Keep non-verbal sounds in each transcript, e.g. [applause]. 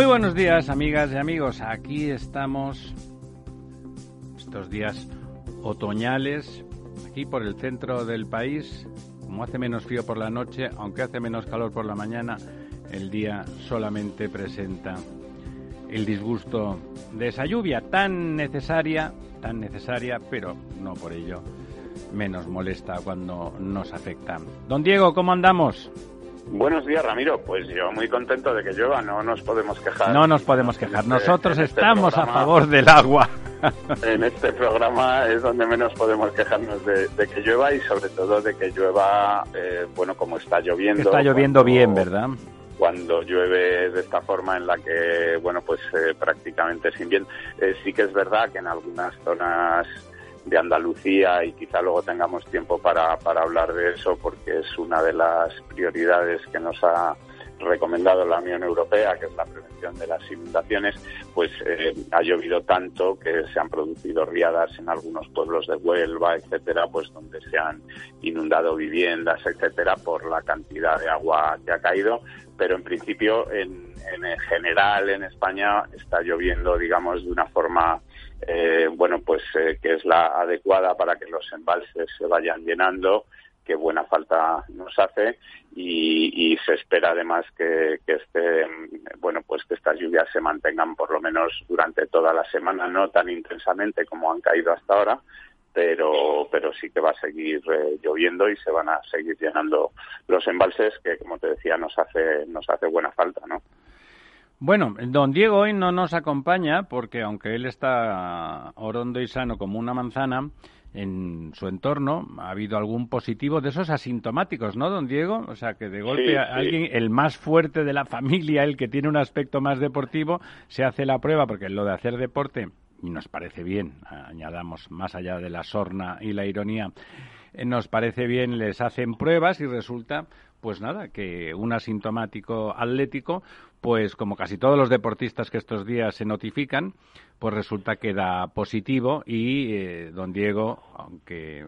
Muy buenos días, amigas y amigos. Aquí estamos estos días otoñales, aquí por el centro del país. Como hace menos frío por la noche, aunque hace menos calor por la mañana, el día solamente presenta el disgusto de esa lluvia tan necesaria, tan necesaria, pero no por ello menos molesta cuando nos afecta. Don Diego, ¿cómo andamos? Buenos días, Ramiro. Pues yo muy contento de que llueva, no nos podemos quejar. No nos podemos quejar. Este- Nosotros este estamos a favor del agua. [laughs] En este programa es donde menos podemos quejarnos de, que llueva y sobre todo de que llueva, eh, bueno, como está lloviendo. Está lloviendo bien, ¿verdad? Cuando llueve de esta forma en la que, bueno, pues eh, prácticamente sin bien. Eh, sí que es verdad que en algunas zonas de Andalucía y quizá luego tengamos tiempo para, para hablar de eso porque es una de las prioridades que nos ha recomendado la Unión Europea, que es la prevención de las inundaciones, pues eh, ha llovido tanto que se han producido riadas en algunos pueblos de Huelva, etcétera, pues donde se han inundado viviendas, etcétera, por la cantidad de agua que ha caído. Pero en principio, en, en general, en España está lloviendo, digamos, de una forma eh, bueno, pues eh, que es la adecuada para que los embalses se vayan llenando, que buena falta nos hace y, se espera además que, este, bueno, pues que estas lluvias se mantengan por lo menos durante toda la semana, no tan intensamente como han caído hasta ahora, pero pero sí que va a seguir eh, lloviendo y se van a seguir llenando los embalses que como te decía nos hace nos hace buena falta no bueno, don Diego hoy no nos acompaña porque aunque él está orondo y sano como una manzana, en su entorno ha habido algún positivo de esos asintomáticos, ¿no, don Diego? O sea, que de golpe alguien, el más fuerte de la familia, el que tiene un aspecto más deportivo, se hace la prueba, porque lo de hacer deporte, y nos parece bien, añadamos más allá de la sorna y la ironía, eh, nos parece bien, les hacen pruebas y resulta pues nada, que un asintomático atlético, pues como casi todos los deportistas que estos días se notifican, pues resulta que da positivo y eh, don Diego, aunque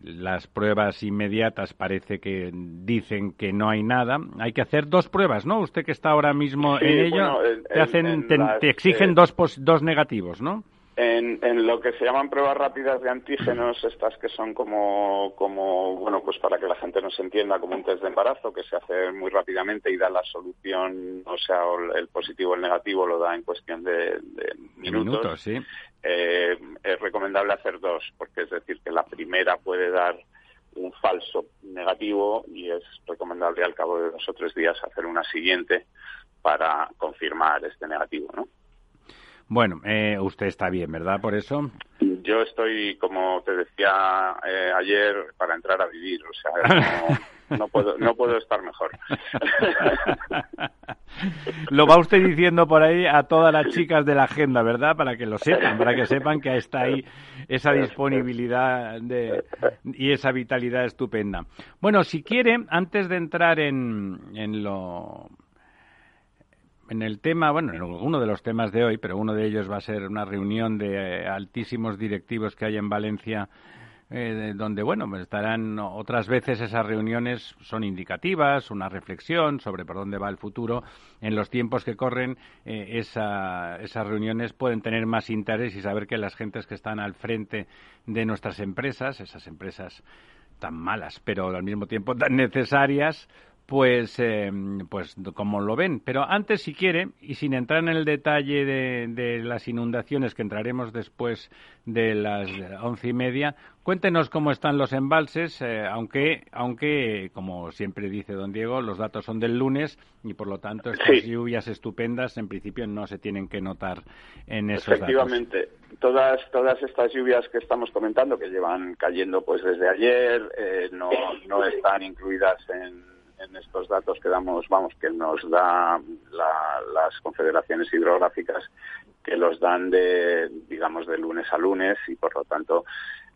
las pruebas inmediatas parece que dicen que no hay nada. Hay que hacer dos pruebas, ¿no? Usted que está ahora mismo en ello, te, hacen, te, exigen dos, dos negativos, ¿no? En, en, lo que se llaman pruebas rápidas de antígenos, estas que son como, como, bueno, pues para que la gente nos entienda, como un test de embarazo que se hace muy rápidamente y da la solución, o sea, el positivo o el negativo lo da en cuestión de, minutos. sí. Eh, es recomendable hacer dos, porque es decir, que la primera puede dar un falso negativo y es recomendable al cabo de dos o tres días hacer una siguiente para confirmar este negativo, ¿no? Bueno, eh, usted está bien, ¿verdad? Por eso. Yo estoy, como te decía eh, ayer, para entrar a vivir. O sea, no, [laughs] puedo, no puedo estar mejor. [laughs] Lo va usted diciendo por ahí a todas las chicas de la agenda, ¿verdad? Para que lo sepan, para que sepan que está ahí esa disponibilidad de, y esa vitalidad estupenda. Bueno, si quiere, antes de entrar en, en lo en el tema, bueno, en uno de los temas de hoy, pero uno de ellos va a ser una reunión de eh, altísimos directivos que hay en Valencia, eh, donde, bueno, pues estarán otras veces esas reuniones son indicativas, una reflexión sobre por dónde va el futuro. En los tiempos que corren, eh, esas reuniones pueden tener más interés y saber que las gentes que están al frente de nuestras empresas, esas empresas tan malas, pero al mismo tiempo tan necesarias, pues, eh, pues como lo ven. Pero antes, si quiere, y sin entrar en el detalle de, las inundaciones, que entraremos después de las once y media, cuéntenos cómo están los embalses, eh, aunque, aunque, como siempre dice don Diego, los datos son del lunes y, por lo tanto, estas lluvias estupendas, en principio, no se tienen que notar en esos Efectivamente. Todas, todas estas lluvias que estamos comentando, que llevan cayendo pues desde ayer, eh, no, no están incluidas en en estos datos que damos, vamos, que nos da las confederaciones hidrográficas, que los dan de, digamos, de lunes a lunes y por lo tanto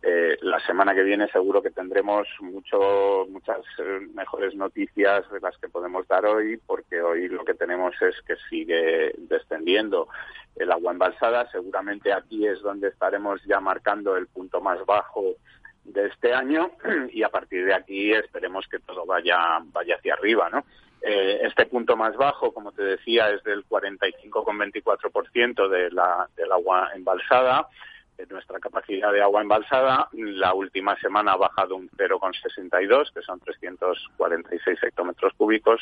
eh, la semana que viene seguro que tendremos mucho, muchas eh, mejores noticias de las que podemos dar hoy, porque hoy lo que tenemos es que sigue descendiendo el agua embalsada. Seguramente aquí es donde estaremos ya marcando el punto más bajo de este año [clears throat] y a partir de aquí esperemos que todo vaya, vaya hacia arriba, ¿no? Eh, este punto más bajo, como te decía, es del 45,24% de la, del agua embalsada nuestra capacidad de agua embalsada. La última semana ha bajado un 0,62, que son 346 hectómetros cúbicos.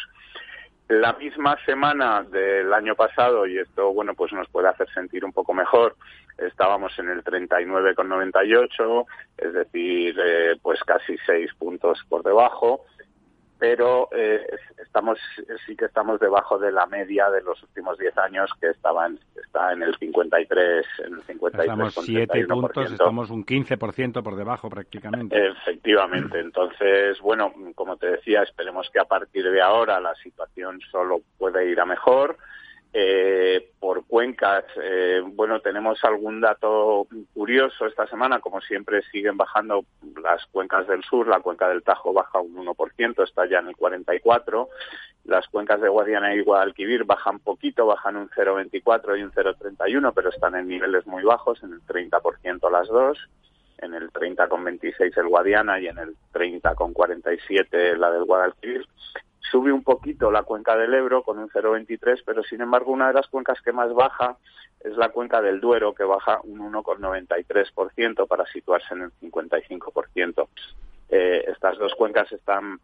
La misma semana del año pasado, y esto, bueno, pues nos puede hacer sentir un poco mejor, estábamos en el 39,98, es decir, eh, pues casi seis puntos por debajo pero eh, estamos sí que estamos debajo de la media de los últimos 10 años que estaban está en el 53 en el 53 estamos 7 puntos estamos un 15% por debajo prácticamente. Efectivamente [clears throat] entonces bueno como te decía esperemos que a partir de ahora la situación solo puede ir a mejor eh, por cuencas, eh, bueno, tenemos algún dato curioso esta semana, como siempre siguen bajando las cuencas del sur, la cuenca del Tajo baja un 1%, está ya en el 44%, las cuencas de Guadiana y Guadalquivir bajan poquito, bajan un 0,24 y un 0,31, pero están en niveles muy bajos, en el 30% las dos, en el 30,26 el Guadiana y en el 30,47 la del Guadalquivir. Sube un poquito la cuenca del Ebro con un 0,23, pero sin embargo una de las cuencas que más baja es la cuenca del Duero, que baja un 1,93% para situarse en el 55%. Eh, estas dos cuencas están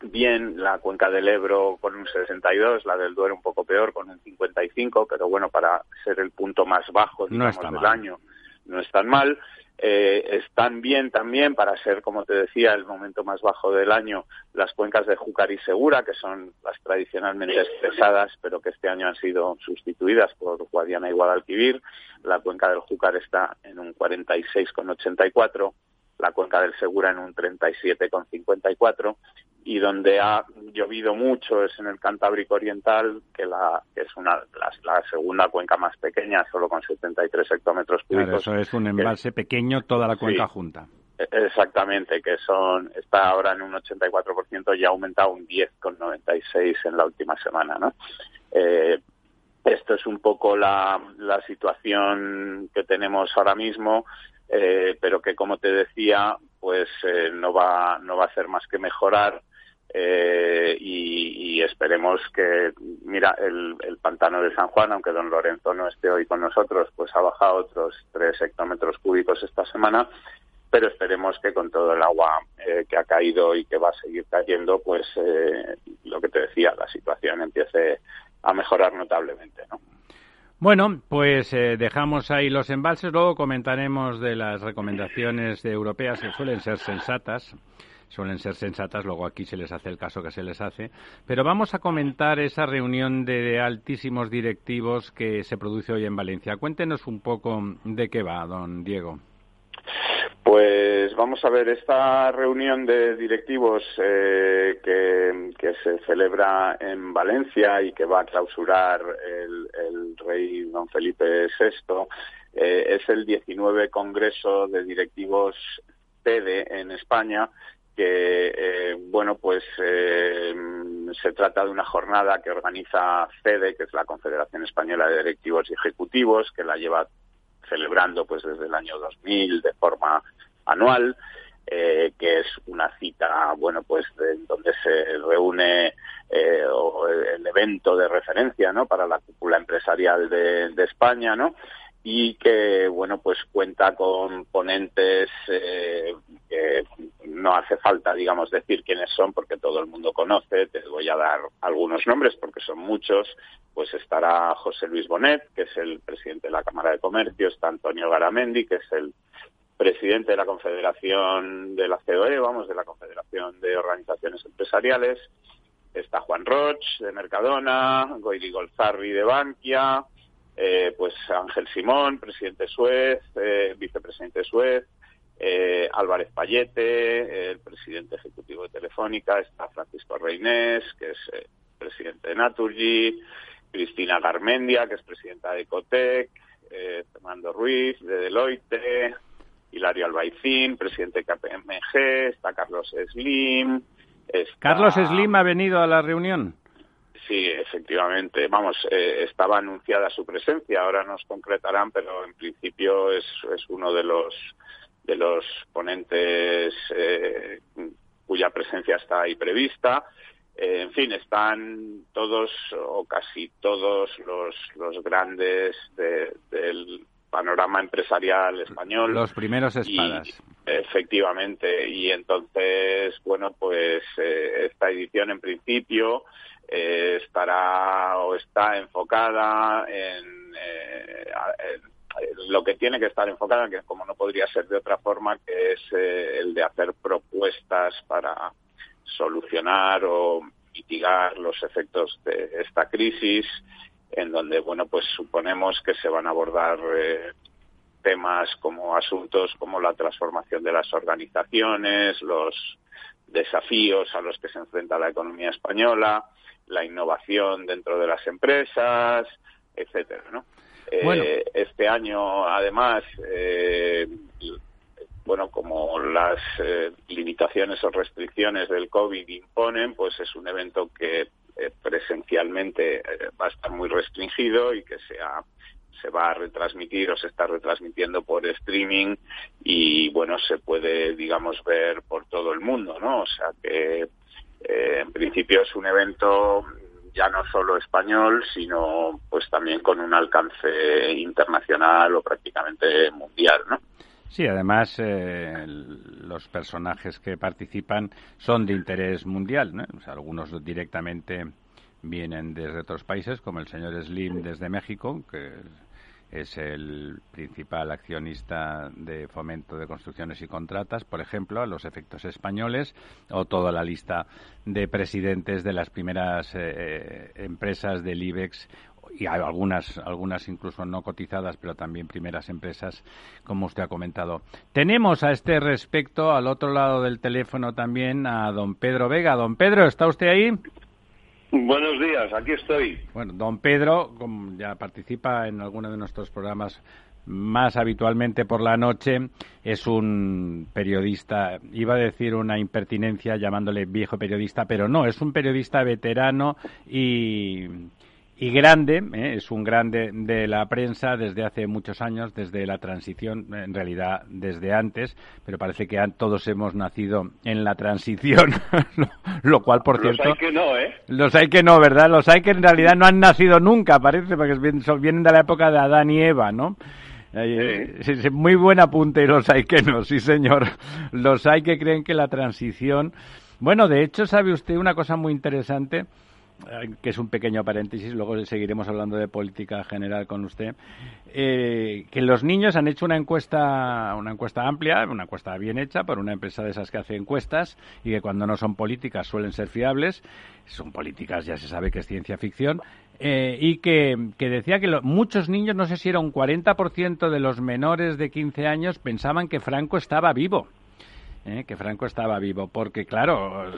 bien, la cuenca del Ebro con un 62, la del Duero un poco peor con un 55, pero bueno, para ser el punto más bajo digamos, del año no es tan mal eh, están bien también para ser, como te decía, el momento más bajo del año, las cuencas de Júcar y Segura, que son las tradicionalmente pesadas, pero que este año han sido sustituidas por Guadiana y Guadalquivir. La cuenca del Júcar está en un 46,84 la cuenca del Segura en un 37,54 y donde ha llovido mucho es en el Cantábrico Oriental, que, la, que es una, la, segunda cuenca más pequeña, solo con 73 hectómetros cúbicos. eso es un embalse pequeño, toda la cuenca junta. E, exactamente, que son está ahora en un 84% y ha aumentado un 10,96 en la última semana, ¿no? Eh, esto es un poco la, la situación que tenemos ahora mismo. Eh, pero que como te decía, pues eh, no va no va a hacer más que mejorar eh, y, esperemos que, mira, el, pantano de San Juan, aunque don Lorenzo no esté hoy con nosotros, pues ha bajado otros tres hectómetros cúbicos esta semana, pero esperemos que con todo el agua que ha caído y que va a seguir cayendo, pues lo que te decía, la situación empiece a mejorar notablemente, ¿no? Bueno, pues eh, dejamos ahí los embalses, luego comentaremos de las recomendaciones europeas que suelen ser sensatas, suelen ser sensatas, luego aquí se les hace el caso que se les hace, pero vamos a comentar esa reunión de altísimos directivos que se produce hoy en Valencia. Cuéntenos un poco de qué va, don Diego. Pues vamos a ver, esta reunión de directivos eh, que, se celebra en Valencia y que va a clausurar el, rey don Felipe VI eh, es el 19 Congreso de Directivos PEDE en España que, eh, bueno, pues se trata de una jornada que organiza CEDE, que es la Confederación Española de Directivos y Ejecutivos, que la lleva celebrando pues desde el año 2000 de forma anual, eh, que es una cita, bueno, pues donde se reúne eh, el evento de referencia, ¿no? Para la cúpula empresarial de, España, ¿no? Y que bueno pues cuenta con ponentes eh, que no hace falta digamos decir quiénes son porque todo el mundo conoce te voy a dar algunos nombres porque son muchos pues estará José Luis Bonet que es el presidente de la Cámara de Comercio está Antonio Garamendi que es el presidente de la Confederación de la COE, vamos, de la Confederación de Organizaciones Empresariales, está Juan Roch de Mercadona, Goiri Golzarri de Bankia, eh, pues Ángel Simón, presidente Suez, eh, vicepresidente Suez, eh, Álvarez Payete, el presidente ejecutivo de Telefónica, está Francisco Reinés, que es eh, presidente de Naturgy, Cristina Garmendia, que es presidenta de Ecotec, eh, Fernando Ruiz, de Deloitte, Hilario Albaicín, presidente de KPMG, está Carlos Slim. ¿Carlos Slim ha venido a la reunión? Sí, efectivamente. Vamos, eh, estaba anunciada su presencia. Ahora nos concretarán, pero en principio es, es uno de los de los ponentes eh, cuya presencia está ahí prevista. Eh, en fin, están todos o casi todos los, los grandes del panorama empresarial español. Los primeros espadas. efectivamente. Y entonces, bueno, pues esta edición en principio eh, estará o está enfocada en, eh, lo que tiene que estar enfocada, que como no podría ser de otra forma, que es eh, el de hacer propuestas para solucionar o mitigar los efectos de esta crisis, en donde, bueno, pues suponemos que se van a abordar temas como asuntos como la transformación de las organizaciones, los desafíos a los que se enfrenta la economía española, la innovación dentro de las empresas, etcétera, ¿no? Eh, este año, además, eh, bueno, como las eh, limitaciones o restricciones del COVID imponen, pues es un evento que presencialmente va a estar muy restringido y que sea se va a retransmitir o se está retransmitiendo por streaming y bueno se puede digamos ver por todo el mundo no o sea que eh, en principio es un evento ya no solo español, sino pues también con un alcance internacional o prácticamente mundial, ¿no? Sí, además eh, los personajes que participan son de interés mundial, ¿no? algunos directamente vienen desde otros países, como el señor Slim desde México, que es el principal accionista de fomento de construcciones y contratas, por ejemplo, a los efectos españoles, o toda la lista de presidentes de las primeras eh, eh, empresas del IBEX y hay algunas, algunas incluso no cotizadas, pero también primeras empresas, como usted ha comentado. Tenemos a este respecto, al otro lado del teléfono también, a don Pedro Vega. Don Pedro, ¿está usted ahí? Buenos días, aquí estoy. Bueno, don Pedro ya participa en alguno de nuestros programas más habitualmente por la noche, es un periodista, iba a decir una impertinencia llamándole viejo periodista, pero no, es un periodista veterano y y grande, ¿eh? es un grande de la prensa desde hace muchos años, desde la transición, en realidad desde antes, pero parece que todos hemos nacido en la transición, [laughs] lo, cual, por cierto... Los hay que no, ¿eh? Los hay que no, ¿verdad? Los hay que en realidad no han nacido nunca, parece, porque vienen de la época de Adán y Eva, ¿no? Sí. Muy buen apunte, los hay que no, sí señor. Los hay que creen que la transición... Bueno, de hecho, ¿sabe usted una cosa muy interesante? Eh, que es un pequeño paréntesis, luego seguiremos hablando de política general con usted, eh, que los niños han hecho una encuesta, una encuesta amplia, una encuesta bien hecha por una empresa de esas que hace encuestas y que cuando no son políticas suelen ser fiables, son políticas ya se sabe que es ciencia ficción, eh, y que, decía que muchos niños, no sé si era un 40% de los menores de 15 años, pensaban que Franco estaba vivo. que Franco estaba vivo, porque claro,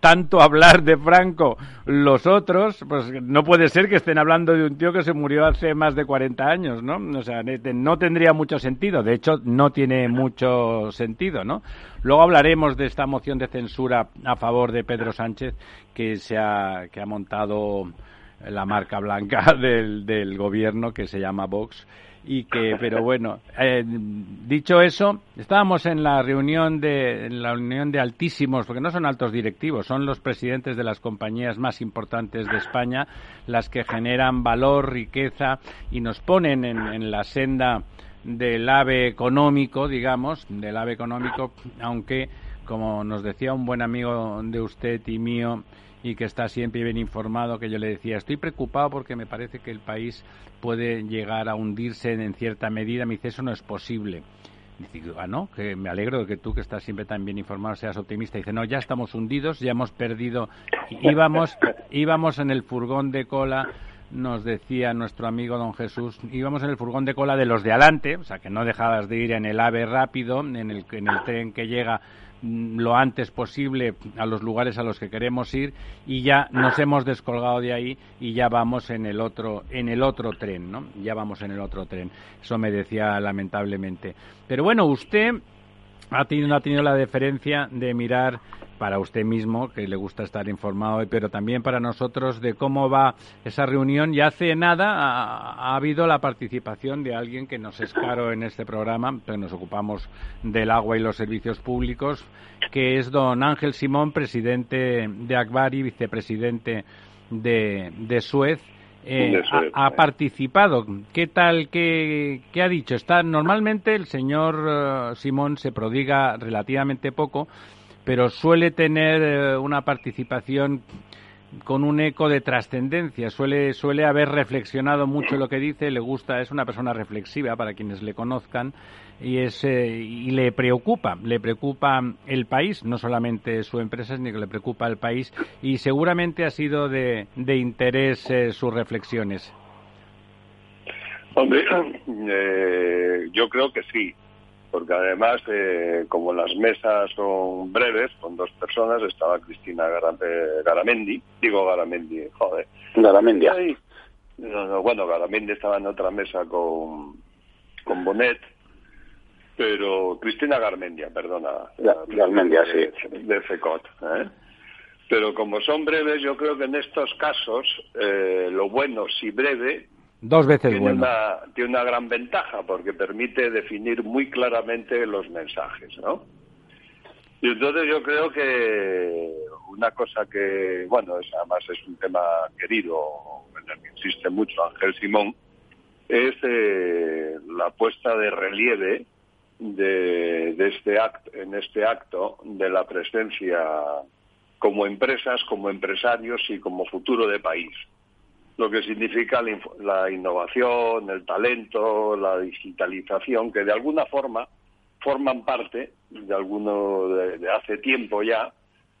tanto hablar de Franco los otros, pues no puede ser que estén hablando de un tío que se murió hace más de 40 años, ¿no? O sea, no tendría mucho sentido. De hecho, no tiene mucho sentido, ¿no? Luego hablaremos de esta moción de censura a favor de Pedro Sánchez que se ha, que ha montado la marca blanca [laughs] del, del gobierno que se llama Vox y que pero bueno eh, dicho eso estábamos en la reunión de en la reunión de altísimos porque no son altos directivos son los presidentes de las compañías más importantes de España las que generan valor riqueza y nos ponen en, en la senda del ave económico digamos del ave económico aunque como nos decía un buen amigo de usted y mío y que está siempre bien informado, que yo le decía, estoy preocupado porque me parece que el país puede llegar a hundirse en cierta medida. Me dice, eso no es posible. Dice, ah, no, que me alegro de que tú, que estás siempre tan bien informado, seas optimista. Dice, no, ya estamos hundidos, ya hemos perdido. Íbamos, íbamos en el furgón de cola nos decía nuestro amigo don Jesús, íbamos en el furgón de cola de los de adelante, o sea que no dejabas de ir en el AVE rápido, en el, en el tren que llega lo antes posible a los lugares a los que queremos ir y ya nos hemos descolgado de ahí y ya vamos en el otro en el otro tren, ¿no? Ya vamos en el otro tren. Eso me decía lamentablemente. Pero bueno, usted ha tenido, ha tenido la deferencia de mirar para usted mismo, que le gusta estar informado, pero también para nosotros de cómo va esa reunión. Y hace nada ha, habido la participación de alguien que nos es caro en este programa, pero nos ocupamos del agua y los servicios públicos, que es don Ángel Simón, presidente de Akbar y vicepresidente de, de Suez. Eh, ha, participado. ¿Qué tal? Qué, qué, ha dicho? Está normalmente el señor eh, Simón se prodiga relativamente poco, pero suele tener eh, una participación con un eco de trascendencia. Suele, suele haber reflexionado mucho lo que dice, le gusta, es una persona reflexiva para quienes le conozcan y, es, eh, y le preocupa, le preocupa el país, no solamente su empresa, sino que le preocupa el país y seguramente ha sido de, de interés eh, sus reflexiones. Hombre, [clears throat] yo creo que sí porque además, eh, como las mesas son breves, con dos personas, estaba Cristina Garamendi, digo Garamendi, joder. Garamendi. bueno, Garamendi estaba en otra mesa con, con Bonet, pero Cristina Garmendia, perdona. Garmendia, sí. De FECOT. ¿eh? Pero como son breves, yo creo que en estos casos eh, lo bueno, si breve, Dos veces tiene bueno. Una, tiene una gran ventaja porque permite definir muy claramente los mensajes, ¿no? Y entonces yo creo que una cosa que, bueno, es, además es un tema querido, en el que insiste mucho Ángel Simón, es eh, la puesta de relieve de, de este acto, en este acto de la presencia como empresas, como empresarios y como futuro de país lo que significa la, innovación, el talento, la digitalización, que de alguna forma forman parte de alguno de, hace tiempo ya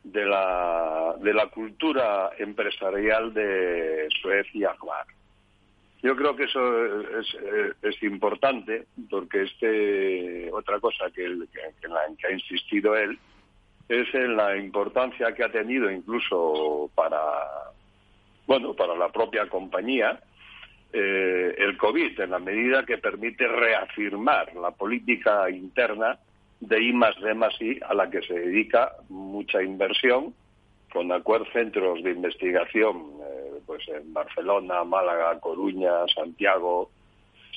de la, de la cultura empresarial de Suecia. Yo creo que eso es, es, importante porque este otra cosa que, que, la, que ha insistido él es en la importancia que ha tenido incluso para bueno, para la propia compañía, eh, el COVID, en la medida que permite reafirmar la política interna de I D I, a la que se dedica mucha inversión, con acuerdos centros de investigación eh, pues en Barcelona, Málaga, Coruña, Santiago,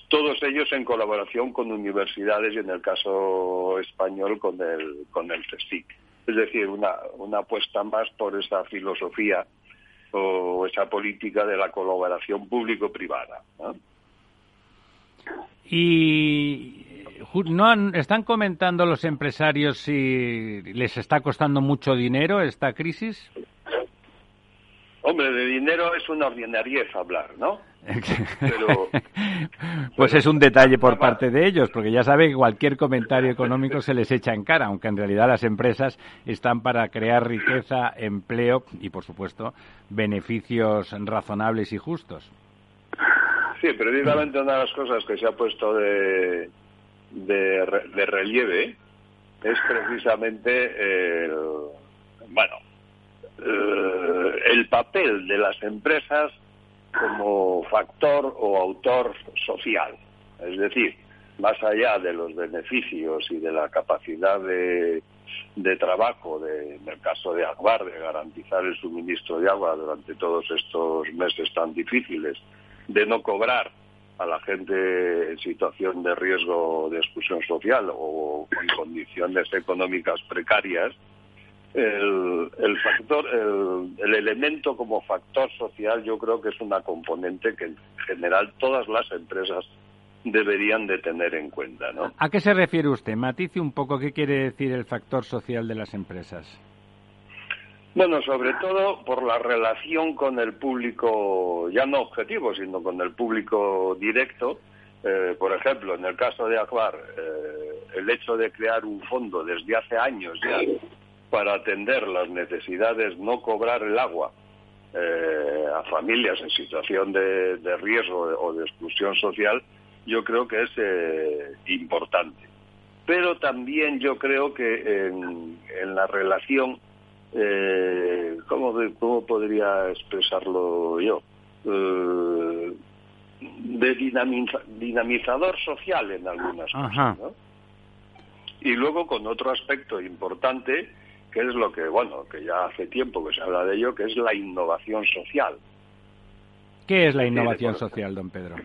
todos ellos en colaboración con universidades y en el caso español con el, con el CSIC. Es decir, una, una apuesta más por esa filosofía o esa política de la colaboración público-privada. Y no están comentando los empresarios si les está costando mucho dinero esta crisis. Hombre, de dinero es una ordinariez hablar, ¿no? [laughs] pues es un detalle por parte de ellos, porque ya saben que cualquier comentario económico se les echa en cara, aunque en realidad las empresas están para crear riqueza, empleo y, por supuesto, beneficios razonables y justos. Sí, precisamente una de las cosas que se ha puesto de, de, relieve es precisamente el, bueno, eh, el papel de las empresas como factor o autor social. Es decir, más allá de los beneficios y de la capacidad de, trabajo, de, en el caso de Akbar, de garantizar el suministro de agua durante todos estos meses tan difíciles, de no cobrar a la gente en situación de riesgo de exclusión social o en condiciones económicas precarias, el, factor, el, elemento como factor social yo creo que es una componente que en general todas las empresas deberían de tener en cuenta, ¿no? ¿A qué se refiere usted? Matice un poco qué quiere decir el factor social de las empresas. Bueno, sobre todo por la relación con el público, ya no objetivo, sino con el público directo. Eh, por ejemplo, en el caso de Akbar, eh, el hecho de crear un fondo desde hace años ya para atender las necesidades, no cobrar el agua eh, a familias en situación de, riesgo o de exclusión social, yo creo que es eh, importante. Pero también yo creo que en, la relación, eh, ¿cómo, ¿cómo, podría expresarlo yo? Eh, de dinamizador social en algunas cosas, ¿no? Y luego con otro aspecto importante, que es lo que, bueno, que ya hace tiempo que se habla de ello, que es la innovación social. ¿Qué es la innovación social, don Pedro?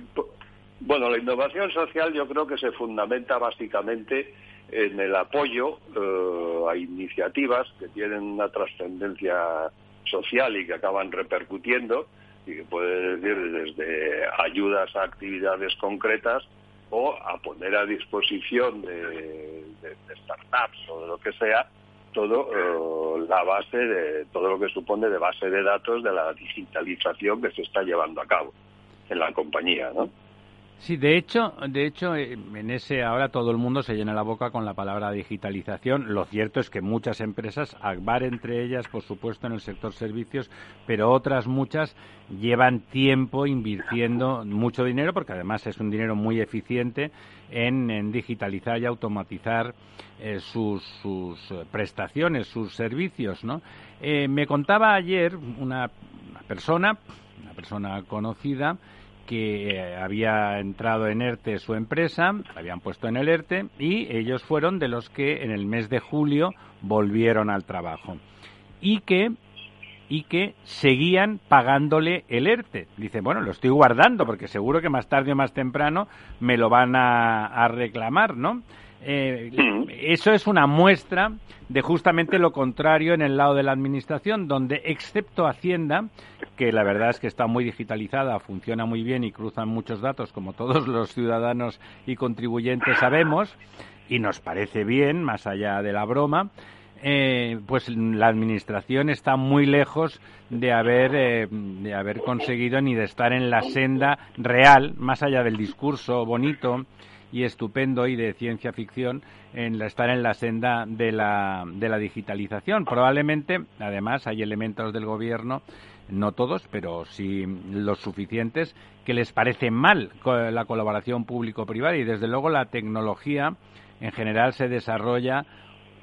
Bueno, la innovación social yo creo que se fundamenta básicamente en el apoyo eh, a iniciativas que tienen una trascendencia social y que acaban repercutiendo, y que puede decir desde ayudas a actividades concretas o a poner a disposición de, startups o de lo que sea todo eh, la base de todo lo que supone de base de datos de la digitalización que se está llevando a cabo en la compañía, ¿no? Sí, de hecho, de hecho, eh, en ese ahora todo el mundo se llena la boca con la palabra digitalización. Lo cierto es que muchas empresas, Akbar entre ellas, por supuesto, en el sector servicios, pero otras muchas llevan tiempo invirtiendo mucho dinero, porque además es un dinero muy eficiente en, digitalizar y automatizar eh, sus, prestaciones, sus servicios, ¿no? Eh, me contaba ayer una persona, una persona conocida, que eh, había entrado en ERTE su empresa, habían puesto en el ERTE y ellos fueron de los que en el mes de julio volvieron al trabajo y que y que seguían pagándole el ERTE. Dice, bueno, lo estoy guardando porque seguro que más tarde o más temprano me lo van a reclamar, ¿no? Eh, eso es una muestra de justamente lo contrario en el lado de la administración, donde excepto Hacienda, que la verdad es que está muy digitalizada, funciona muy bien y cruzan muchos datos, como todos los ciudadanos y contribuyentes sabemos, y nos parece bien, más allá de la broma, eh, pues la administración está muy lejos de haber eh, de haber conseguido ni de estar en la senda real, más allá del discurso bonito y estupendo y de ciencia ficción en estar en la senda de la, de la digitalización. Probablemente, además, hay elementos del gobierno, no todos, pero sí los suficientes, que les parece mal la colaboración público-privada y, desde luego, la tecnología en general se desarrolla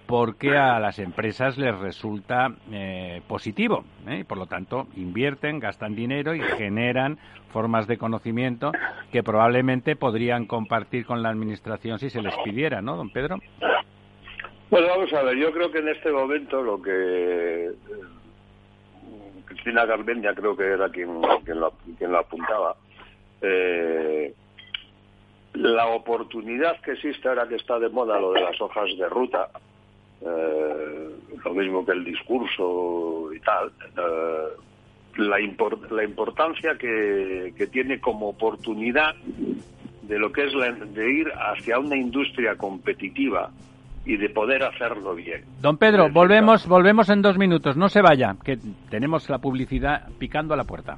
porque a las empresas les resulta eh, positivo. ¿eh? Por lo tanto, invierten, gastan dinero y generan formas de conocimiento que probablemente podrían compartir con la Administración si se les pidiera, ¿no, don Pedro? Bueno, vamos a ver, yo creo que en este momento lo que eh, Cristina Garmendia creo que era quien, quien, lo, quien lo apuntaba, la oportunidad que existe ahora que está de moda lo de las hojas de ruta, eh, lo mismo que el discurso y tal, eh, la, la importancia que, que, tiene como oportunidad de lo que es de ir hacia una industria competitiva y de poder hacerlo bien. Don Pedro, volvemos, volvemos en dos minutos. No se vaya, que tenemos la publicidad picando a la puerta.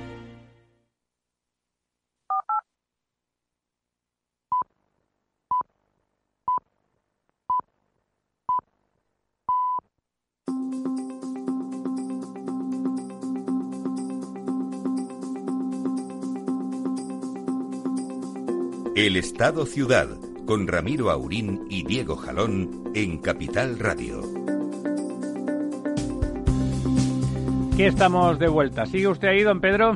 El Estado Ciudad, con Ramiro Aurín y Diego Jalón en Capital Radio. Aquí estamos de vuelta. ¿Sigue usted ahí, don Pedro?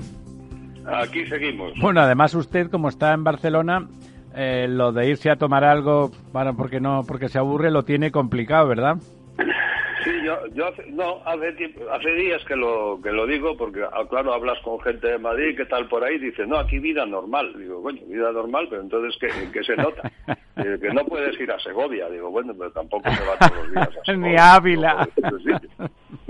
Aquí seguimos. Bueno, además usted, como está en Barcelona, eh, lo de irse a tomar algo, para porque no, porque se aburre, lo tiene complicado, ¿verdad? Sí, yo, yo hace, no, hace, hace días que lo, que lo digo, porque ah, claro, hablas con gente de Madrid, ¿qué tal por ahí? Dice, no, aquí vida normal. Digo, bueno, vida normal, pero entonces, ¿qué, ¿en qué se nota? [laughs] que no puedes ir a Segovia. Digo, bueno, pero tampoco se va todos los días a [laughs] Segovia. Ni a Ávila.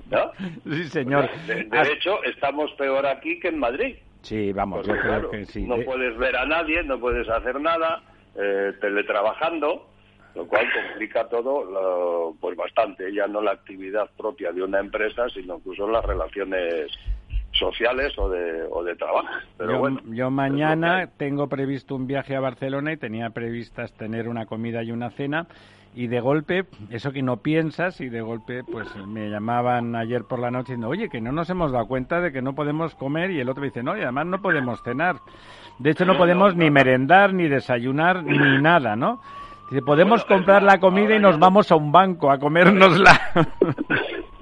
¿No? [laughs] Sí, señor. De, de hecho, estamos peor aquí que en Madrid. Sí, vamos, Porque, yo creo claro, que sí. No Eh, puedes ver a nadie, no puedes hacer nada, eh, teletrabajando, lo cual complica todo lo- pues bastante, ya no la actividad propia de una empresa, sino incluso las relaciones sociales o de, o de trabajo. Pero yo, bueno, yo mañana tengo previsto un viaje a Barcelona y tenía previstas tener una comida y una cena y de golpe, eso que no piensas y de golpe pues me llamaban ayer por la noche diciendo, oye, que no nos hemos dado cuenta de que no podemos comer y el otro dice, no, y además no podemos cenar. De hecho no, podemos ni merendar, ni desayunar, ni nada, ¿no? Dice, podemos Bueno, comprar la comida y nos no- vamos a un banco a comérnosla. [laughs]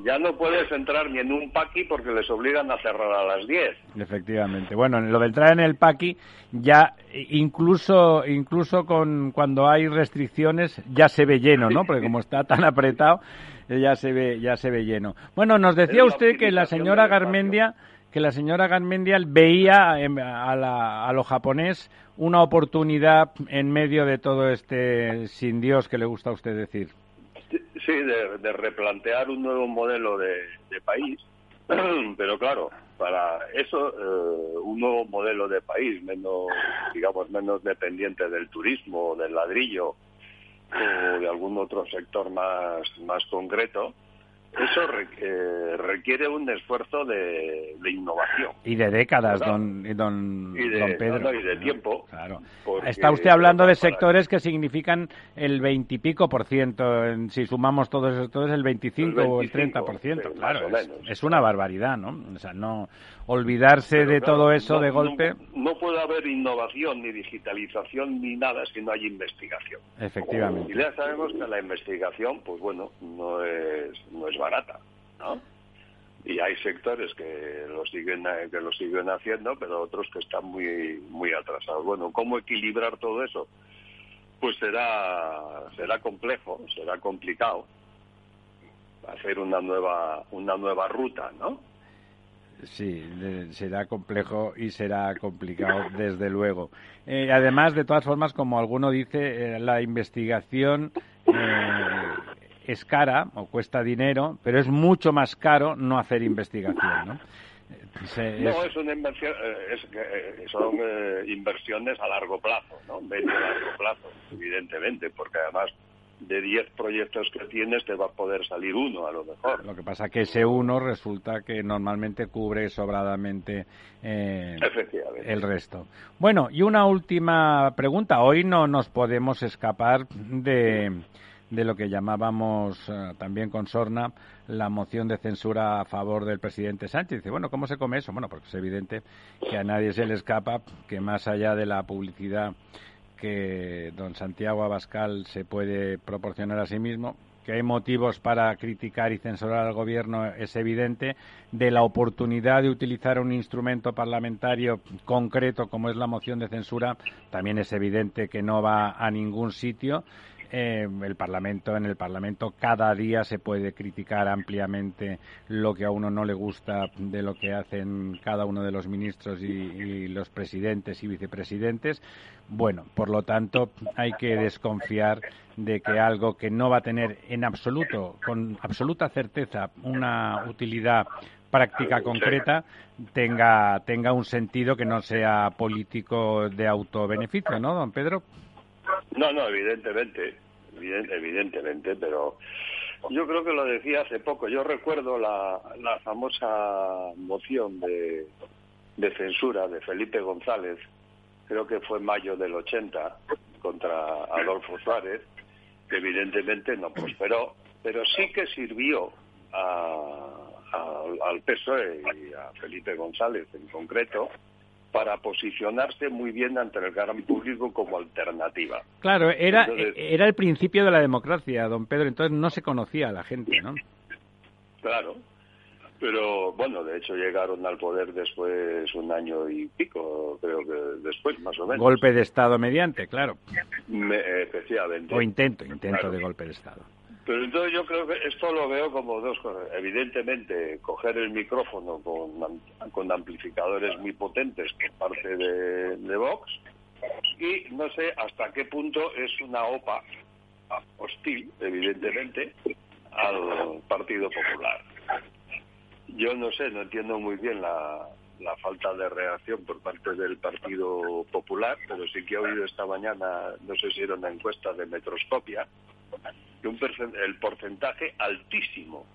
Ya no puedes entrar ni en un paqui porque les obligan a cerrar a las 10. Efectivamente. Bueno, lo de entrar en el paqui ya eh, incluso incluso con cuando hay restricciones ya se ve lleno, ¿no? Porque como está tan apretado eh, ya se ve ya se ve lleno. Bueno, nos decía usted que la señora. Garmendia que la señora Garmendia veía a, la- a lo japonés una oportunidad en medio de todo este sin Dios que le gusta a usted decir. Sí, de, replantear un nuevo modelo de, de país, [clears throat] pero claro, para eso eh, un nuevo modelo de país menos, digamos, menos dependiente del turismo, del ladrillo o de algún otro sector más más concreto, eso re- eh, requiere un esfuerzo de, de innovación. Y de décadas, don, don, Y de- don Pedro. no, no, y de tiempo, Claro. Está usted hablando de sectores que significan el veintipico por ciento. en- Si sumamos todos esos sectores, el 25 El o el 25, 30 por ciento. Claro, es, una barbaridad, ¿no? O sea, no olvidarse Pero de claro, todo eso no- de no- golpe. No, puede haber innovación, ni digitalización, ni nada si no hay investigación. Efectivamente. Y ya sabemos que la investigación, pues bueno, no es, no es barata, ¿no? Y hay sectores que lo siguen que lo siguen haciendo, pero otros que están muy muy atrasados. Bueno, ¿cómo equilibrar todo eso? Pues será será complejo, será complicado hacer una nueva una nueva ruta, ¿no? Sí, será complejo y será complicado, desde luego. Eh, además, de todas formas, como alguno dice, eh, la investigación eh, es cara o cuesta dinero, pero es mucho más caro no hacer investigación, ¿no? No, es- es una inversión, eh, es eh, son eh, inversiones a largo plazo, ¿no? Medio a largo plazo, evidentemente, porque además de 10 proyectos que tienes te va a poder salir uno a lo mejor. Lo que pasa que ese uno resulta que normalmente cubre sobradamente eh, el resto. Bueno, y una última pregunta. Hoy no nos podemos escapar de, de lo que llamábamos eh, también con Sorna la moción de censura a favor del presidente Sánchez. Dice, bueno, ¿cómo se come eso? Bueno, porque es evidente que a nadie se le escapa que más allá de la publicidad que don Santiago Abascal se puede proporcionar a sí mismo, que hay motivos para criticar y censurar al gobierno es evidente, de la oportunidad de utilizar un instrumento parlamentario concreto como es la moción de censura, también es evidente que no va a ningún sitio. Eh, el Parlamento, en el Parlamento cada día se puede criticar ampliamente lo que a uno no le gusta de lo que hacen cada uno de los ministros y, los presidentes y vicepresidentes. Bueno, por lo tanto, hay que desconfiar de que algo que no va a tener en absoluto, con absoluta certeza, una utilidad práctica concreta tenga, tenga un sentido que no sea político de autobeneficio, ¿no, don Pedro? No, no, evidentemente, evidentemente, pero yo creo que lo decía hace poco. Yo recuerdo la, la famosa moción de, de censura de Felipe González, creo que fue mayo del 80, contra Adolfo Suárez, que evidentemente no prosperó, pero sí que sirvió a, al PSOE y a Felipe González en concreto para posicionarse muy bien ante el gran público como alternativa. Claro, era, era el principio de la democracia, don Pedro, entonces no se conocía a la gente, ¿no? Claro, pero bueno, de hecho llegaron al poder después un año y pico, creo que después, más o menos. Golpe de Estado mediante, claro. especialmente. O intento, intento de golpe de Estado. Pero entonces yo creo que esto lo veo como dos cosas. Evidentemente, coger el micrófono con, con amplificadores muy potentes por parte de, de Vox y no sé hasta qué punto es una OPA hostil, evidentemente, al Partido Popular. Yo no sé, no entiendo muy bien la, la falta de reacción por parte del Partido Popular, pero sí que he oído esta mañana, no sé si era una encuesta de Metroscopia, un el porcentaje altísimo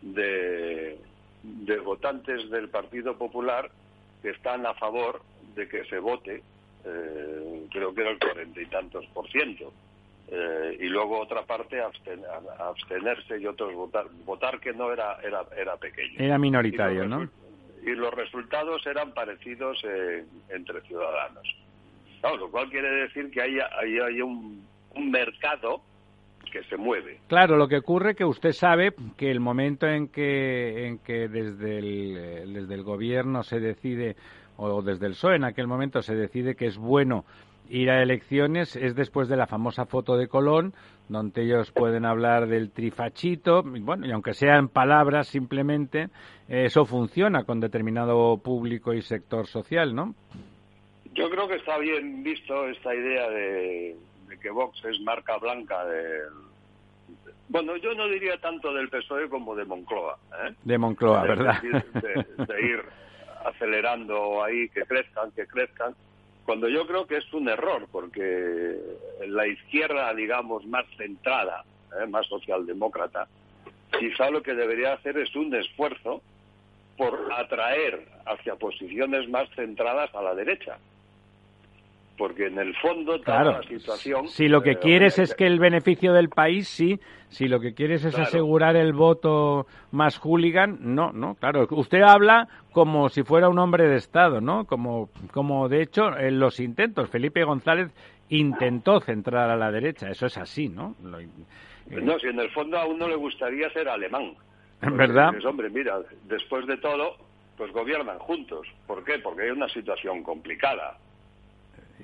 de, de votantes del Partido Popular que están a favor de que se vote, eh, creo que era el cuarenta y tantos por ciento. Eh, y luego otra parte abstenerse y otros votar votar que no era era era pequeño. Era minoritario no y los resultados eran parecidos eh, entre ciudadanos. Lo cual quiere decir que hay, hay, hay un, un mercado que se mueve. Claro, lo que ocurre que usted sabe que el momento en que, en que desde, el, eh, desde el gobierno se decide, o desde el PSOE en aquel momento se decide que es bueno ir a elecciones es después de la famosa foto de Colón, donde ellos pueden hablar del trifachito, y bueno, y aunque sean palabras simplemente, eso funciona con determinado público y sector social, ¿no? Yo creo que está bien visto esta idea de, que Vox es marca blanca del... Bueno, yo no diría tanto del PSOE como de Moncloa. ¿eh? De Moncloa, ¿verdad? De, ir acelerando ahí, que crezcan, que crezcan, cuando yo creo que es un error, porque la izquierda, digamos, más centrada, ¿eh? más socialdemócrata, quizá lo que debería hacer es un esfuerzo por atraer hacia posiciones más centradas a la derecha porque en el fondo toda la situación... Si lo que quieres es que el beneficio del país, sí. Si lo que quieres es asegurar el voto más hooligan, no, no, claro. Usted habla como si fuera un hombre de Estado, ¿no? Como, como de hecho, en los intentos, Felipe González intentó centrar a la derecha, eso es así, ¿no? Eh, no, si en el fondo a uno le gustaría ser alemán. [laughs] ¿Verdad? hombre, mira, después de todo, pues gobiernan juntos. ¿Por qué? Porque hay una situación complicada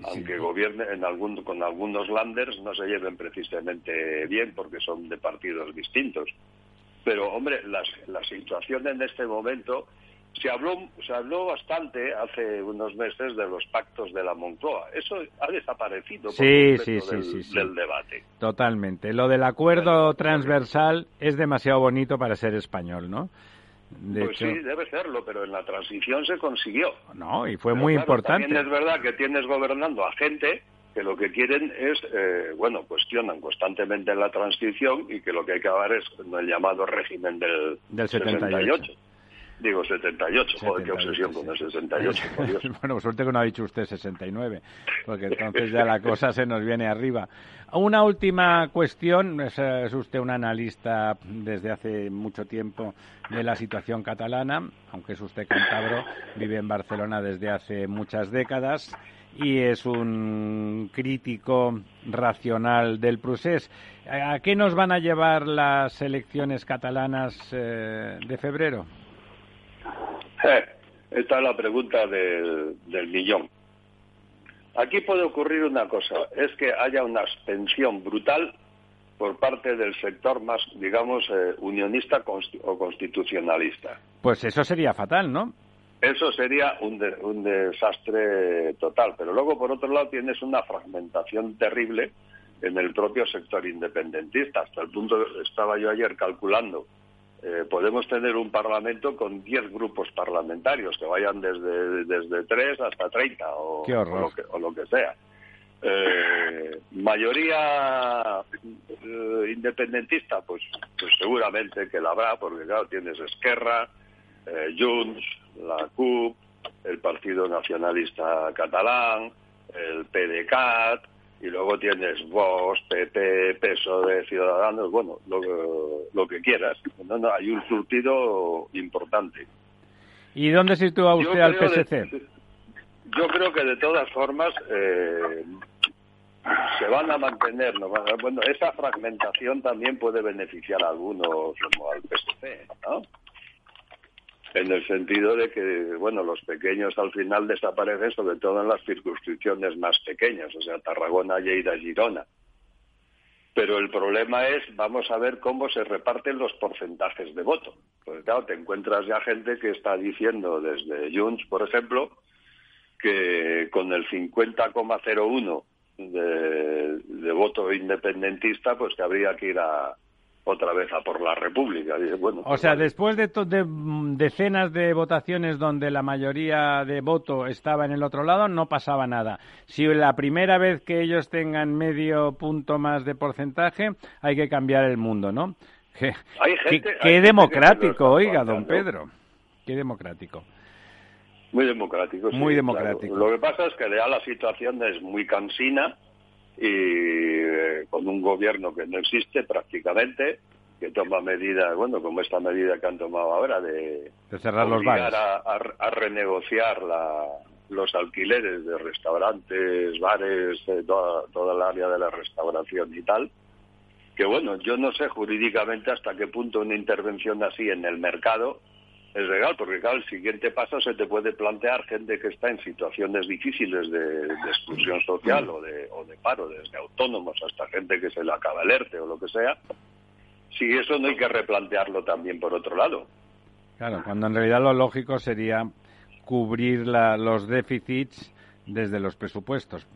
aunque gobierne en algún, con algunos landers no se lleven precisamente bien porque son de partidos distintos. Pero, hombre, la, la situación en este momento se habló, se habló bastante hace unos meses de los pactos de la Moncloa. Eso ha desaparecido por sí, del, debate. Totalmente. Lo del acuerdo transversal es demasiado bonito para ser español, ¿no? Pues sí, debe serlo, pero en la transición se consiguió. No, y fue muy importante. También es verdad que tienes gobernando a gente que lo que quieren es, eh, bueno, cuestionan constantemente la transición y que lo que hay que acabar es el llamado régimen del, del 78. Digo 78, joder, qué obsesión con el 68, por Dios. [laughs] bueno, suerte que no ha dicho usted 69, porque entonces ya la cosa se nos viene arriba. Una última cuestión, es, es, usted un analista desde hace mucho tiempo de la situación catalana, aunque es usted cántabro, vive en Barcelona desde hace muchas décadas y es un crítico racional del procés. ¿A qué nos van a llevar las elecciones catalanas eh, de febrero? [laughs] Esta es la pregunta del, millón. Aquí puede ocurrir una cosa, es que haya una abstención brutal por parte del sector más, digamos, eh, unionista o constitucionalista. Pues eso sería fatal, ¿no? Eso sería un, un desastre total. Pero luego, por otro lado, tienes una fragmentación terrible en el propio sector independentista. Hasta el punto, estaba yo ayer calculando, eh, podemos tener un parlamento con 10 grupos parlamentarios que vayan desde, desde 3 hasta 30 o, lo, que, o lo que sea. Eh, mayoría eh, independentista, pues, pues seguramente que la habrá, porque claro, tienes Esquerra, eh, Junts, la CUP, el Partido Nacionalista Catalán, el PDCAT, y luego tienes Vox, PP, Peso de Ciudadanos, bueno, lo, lo que quieras. No, no, hay un surtido importante. ¿Y dónde sitúa usted al PSC? yo creo que de todas formas eh, se van a mantener. Bueno, esa fragmentación también puede beneficiar a algunos, como al PSC, ¿no? En el sentido de que, bueno, los pequeños al final desaparecen, sobre todo en las circunscripciones más pequeñas, o sea, Tarragona, Lleida, Girona. Pero el problema es, vamos a ver cómo se reparten los porcentajes de voto. Porque claro, te encuentras ya gente que está diciendo desde Junts, por ejemplo, que con el 50,01 de, de voto independentista, pues que habría que ir a, otra vez a por la República. Bueno, o sea, después de, de, decenas de votaciones donde la mayoría de voto estaba en el otro lado, no pasaba nada. Si la primera vez que ellos tengan medio punto más de porcentaje, hay que cambiar el mundo, ¿no? Qué, democrático, oiga, don Pedro. Qué democrático. Muy democrático. Muy democrático. Lo que pasa es que ya la situación es muy cansina y eh, con un gobierno que no existe prácticamente, que toma medidas, bueno, como esta medida que han tomado ahora de, cerrar los bares. A, renegociar la, los alquileres de restaurantes, bares, toda, toda el área de la restauración y tal. Que bueno, yo no sé jurídicamente hasta qué punto una intervención así en el mercado es legal, porque claro, el siguiente paso se te puede plantear gente que está en situaciones difíciles de, exclusión social o de, o de paro, desde autónomos hasta gente que se le acaba el ERTE o lo que sea. Si eso no hay que replantearlo también por otro lado. Claro, cuando en realidad lo lógico sería cubrir los déficits desde los presupuestos.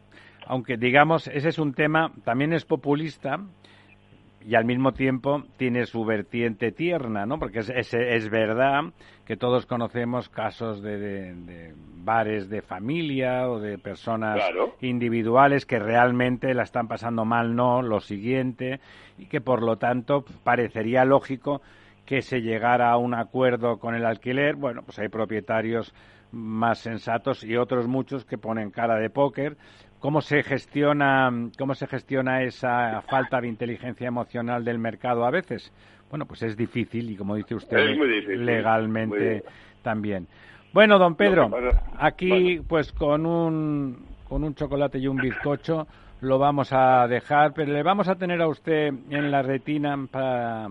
Aunque digamos, ese es un tema, también es populista, y al mismo tiempo tiene su vertiente tierna, ¿no? Porque es, es, verdad que todos conocemos casos de, bares de familia o de personas individuales que realmente la están pasando mal, no, lo siguiente, y que por lo tanto parecería lógico que se llegara a un acuerdo con el alquiler. Bueno, pues hay propietarios más sensatos y otros muchos que ponen cara de póker ¿Cómo se gestiona, cómo se gestiona esa falta de inteligencia emocional del mercado a veces? Bueno, pues es difícil y como dice usted, legalmente también. Bueno, don Pedro, aquí pues con un, con un chocolate y un bizcocho lo vamos a dejar, pero le vamos a tener a usted en la retina para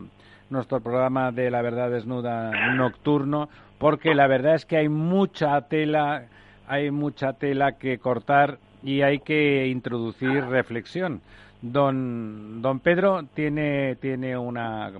nuestro programa de La Verdad Desnuda nocturno, porque la verdad es que hay mucha tela, hay mucha tela que cortar y hay que introducir reflexión. Don, don Pedro tiene, tiene una,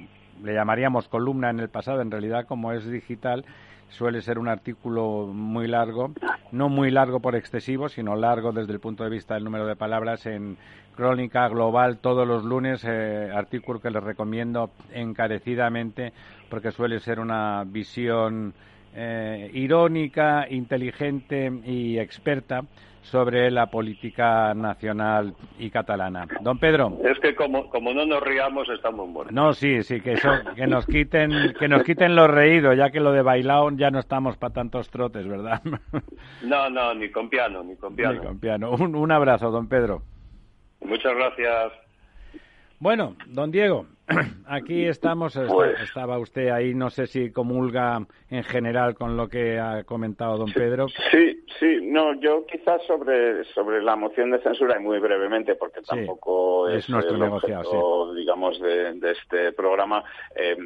le llamaríamos columna en el pasado, en realidad como es digital, suele ser un artículo muy largo, no muy largo por excesivo, sino largo desde el punto de vista del número de palabras en Crónica Global todos los lunes, eh, artículo que les recomiendo encarecidamente porque suele ser una visión eh, irónica, inteligente y experta sobre la política nacional y catalana. Don Pedro. Es que como, como no nos riamos estamos muertos. No, sí, sí, que, eso, que, nos quiten, que nos quiten los reídos, ya que lo de bailao ya no estamos para tantos trotes, ¿verdad? [laughs] No, no, ni con piano, ni con piano. Ni con piano. Un, abrazo, don Pedro. Muchas gracias. Bueno, don Diego, [clears throat] Aquí estamos, Pues- estaba usted ahí, no sé si comulga en general con lo que ha comentado don Pedro. Sí, sí, no, yo quizás sobre, sobre la moción de censura y muy brevemente, porque Sí, tampoco es es, nuestro el negociado, objeto, digamos, de, de este programa. eh,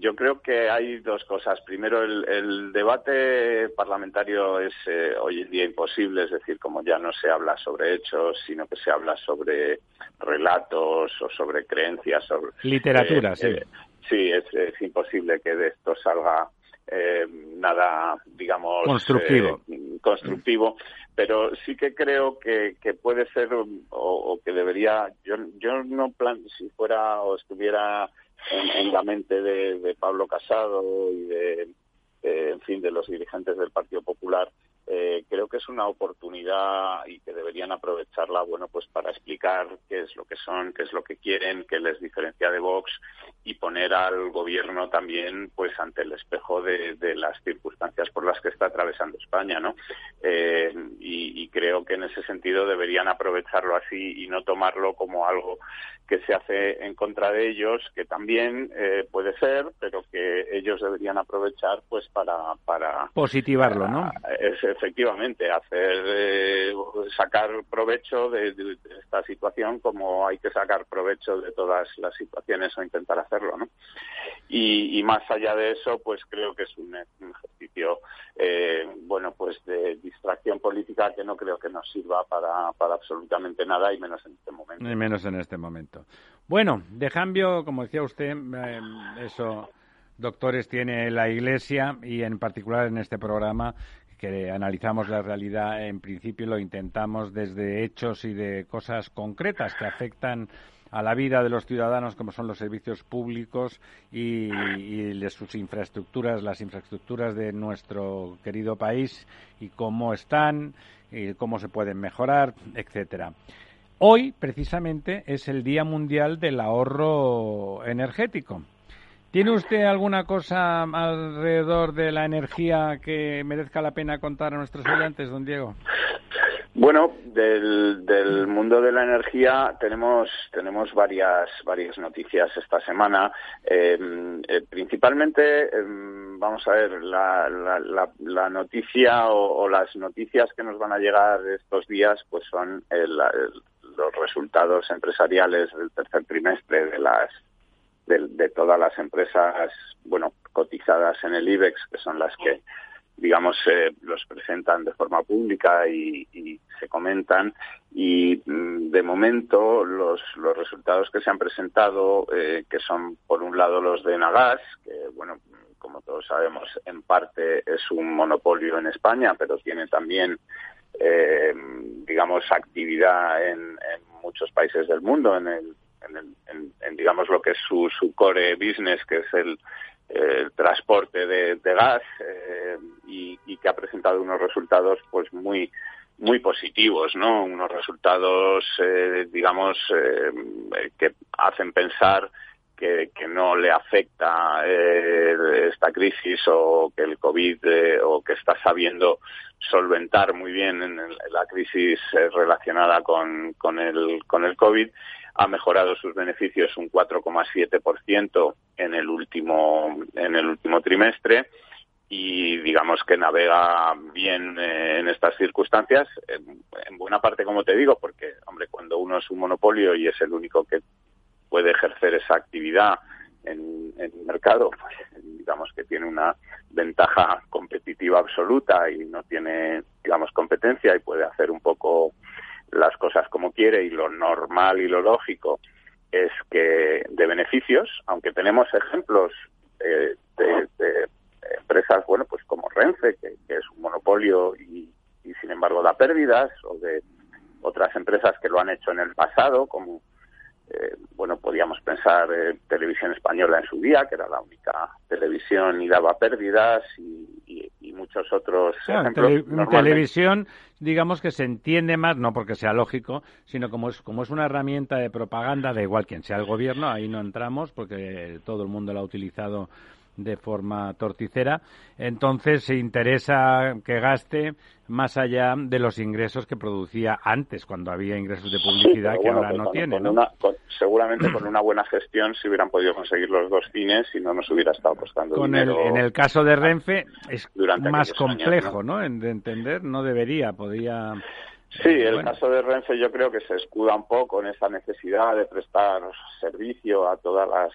yo creo que hay dos cosas. Primero, el, el debate parlamentario es eh, hoy en día imposible, es decir, como ya no se habla sobre hechos, sino que se habla sobre relatos o sobre creencias. Sobre, Literatura, eh, sí. eh, sí, es, es imposible que de esto salga eh, nada, digamos, Constructivo. eh, constructivo, pero sí que creo que, que puede ser o, o que debería, yo, yo no plan, si fuera o estuviera en, en la mente de, de Pablo Casado y de, eh, en fin, de los dirigentes del Partido Popular, eh, creo que es una oportunidad y que deberían aprovecharla, bueno, pues para explicar qué es lo que son, qué es lo que quieren, qué les diferencia de Vox y poner al gobierno también, pues, ante el espejo de, de las circunstancias por las que está atravesando España, ¿no? Eh, y, y creo que en ese sentido deberían aprovecharlo así y no tomarlo como algo que se hace en contra de ellos, que también eh, puede ser, pero que ellos deberían aprovechar, pues, para para Positivarlo, ¿no? es efectivamente hacer eh, sacar provecho de, esta situación como hay que sacar provecho de todas las situaciones o intentar hacerlo no y, más allá de eso pues creo que es un, un ejercicio eh, bueno pues de distracción política que no creo que nos sirva para, para absolutamente nada y menos en este momento Y menos en este momento. Bueno, de cambio, como decía usted, eh, eso, doctores tiene la Iglesia y en particular en este programa que analizamos la realidad, en principio lo intentamos desde hechos y de cosas concretas que afectan a la vida de los ciudadanos, como son los servicios públicos y, y de sus infraestructuras, las infraestructuras de nuestro querido país y cómo están, y cómo se pueden mejorar, etcétera. Hoy, precisamente, es el Día Mundial del Ahorro Energético. ¿Tiene usted alguna cosa alrededor de la energía que merezca la pena contar a nuestros oyentes, don Diego? Bueno, del, del mundo de la energía tenemos tenemos varias varias noticias esta semana. Eh, eh, principalmente, eh, vamos a ver, la, la, la, la noticia o, las noticias que nos van a llegar estos días, pues son el, el, los resultados empresariales del tercer trimestre de las de, de todas las empresas, bueno, cotizadas en el IBEX, que son las que digamos, eh, los presentan de forma pública y, se comentan. Y mm, de momento los, los resultados que se han presentado, eh, que son por un lado los de Nagas, que bueno, como todos sabemos, en parte es un monopolio en España, pero tiene también, eh, digamos, actividad en, en, muchos países del mundo, en el, en, el, en, en digamos lo que es su, su core business, que es el transporte de, gas eh, y, que ha presentado unos resultados pues muy muy positivos no unos resultados eh, digamos eh, que hacen pensar que, que, no le afecta esta crisis o que el covid o que está sabiendo solventar muy bien en la crisis relacionada con, con el con el covid ha mejorado sus beneficios un 4,7% en el último en el último trimestre y digamos que navega bien eh, en estas circunstancias en, en, buena parte como te digo porque hombre cuando uno es un monopolio y es el único que puede ejercer esa actividad en, en el mercado pues digamos que tiene una ventaja competitiva absoluta y no tiene digamos competencia y puede hacer un poco las cosas como quiere y lo normal y lo lógico es que de beneficios, aunque tenemos ejemplos eh, de, empresas, bueno, pues como Renfe, que, es un monopolio y, y, sin embargo da pérdidas, o de otras empresas que lo han hecho en el pasado, como, eh, bueno, podíamos pensar eh, Televisión Española en su día, que era la única televisión y daba pérdidas, y muchos otros claro, ejemplos. En, tele, en televisión, digamos que se entiende más, no porque sea lógico, sino como es, como es una herramienta de propaganda, da igual quien sea el gobierno, ahí no entramos, porque todo el mundo lo ha utilizado de forma torticera. Entonces se interesa que gaste más allá de los ingresos que producía antes, cuando había ingresos de publicidad que ahora no tiene. seguramente con una buena gestión se hubieran podido conseguir los dos cines y no nos hubiera estado costando con dinero. en el caso de Renfe es más complejo, ¿no? De entender, no debería, podía Sí, el caso de Renfe yo creo que se escuda un poco en esa necesidad de prestar servicio a todas las